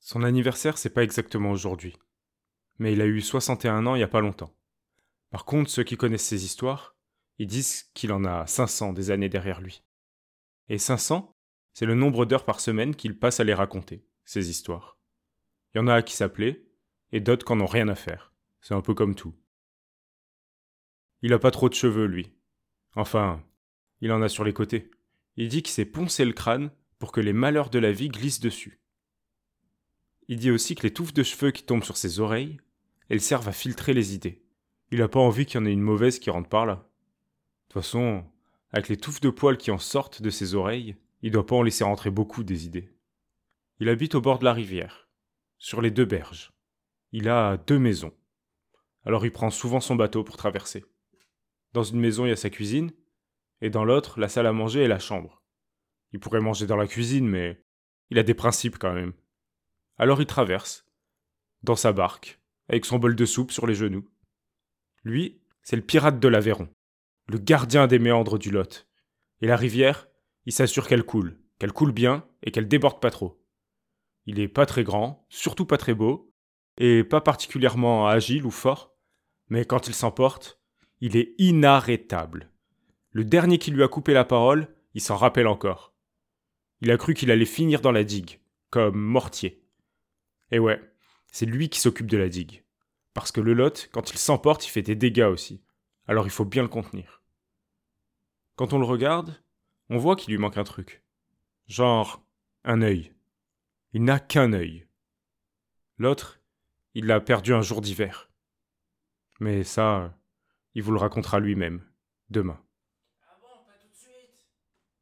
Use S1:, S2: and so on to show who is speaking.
S1: Son anniversaire, c'est pas exactement aujourd'hui. Mais il a eu 61 ans il y a pas longtemps. Par contre, ceux qui connaissent ses histoires, ils disent qu'il en a 500 des années derrière lui. Et 500, c'est le nombre d'heures par semaine qu'il passe à les raconter, ces histoires. Il y en a qui s'appeler, et d'autres qui n'en ont rien à faire. C'est un peu comme tout. Il a pas trop de cheveux, lui. Enfin, il en a sur les côtés. Il dit qu'il s'est poncé le crâne pour que les malheurs de la vie glissent dessus. Il dit aussi que les touffes de cheveux qui tombent sur ses oreilles, elles servent à filtrer les idées. Il a pas envie qu'il y en ait une mauvaise qui rentre par là. De toute façon, avec les touffes de poils qui en sortent de ses oreilles, il doit pas en laisser rentrer beaucoup des idées. Il habite au bord de la rivière, sur les deux berges. Il a deux maisons. Alors il prend souvent son bateau pour traverser. Dans une maison, il y a sa cuisine, et dans l'autre, la salle à manger et la chambre. Il pourrait manger dans la cuisine, mais il a des principes quand même. Alors il traverse, dans sa barque, avec son bol de soupe sur les genoux. Lui, c'est le pirate de l'Aveyron, le gardien des méandres du Lot. Et la rivière, il s'assure qu'elle coule, qu'elle coule bien et qu'elle déborde pas trop. Il est pas très grand, surtout pas très beau, et pas particulièrement agile ou fort, mais quand il s'emporte, il est inarrêtable. Le dernier qui lui a coupé la parole, il s'en rappelle encore. Il a cru qu'il allait finir dans la digue, comme mortier. Et ouais, c'est lui qui s'occupe de la digue. Parce que le Lot, quand il s'emporte, il fait des dégâts aussi. Alors il faut bien le contenir. Quand on le regarde, on voit qu'il lui manque un truc. Genre, un œil. Il n'a qu'un œil. L'autre, il l'a perdu un jour d'hiver. Mais ça, il vous le racontera lui-même, demain.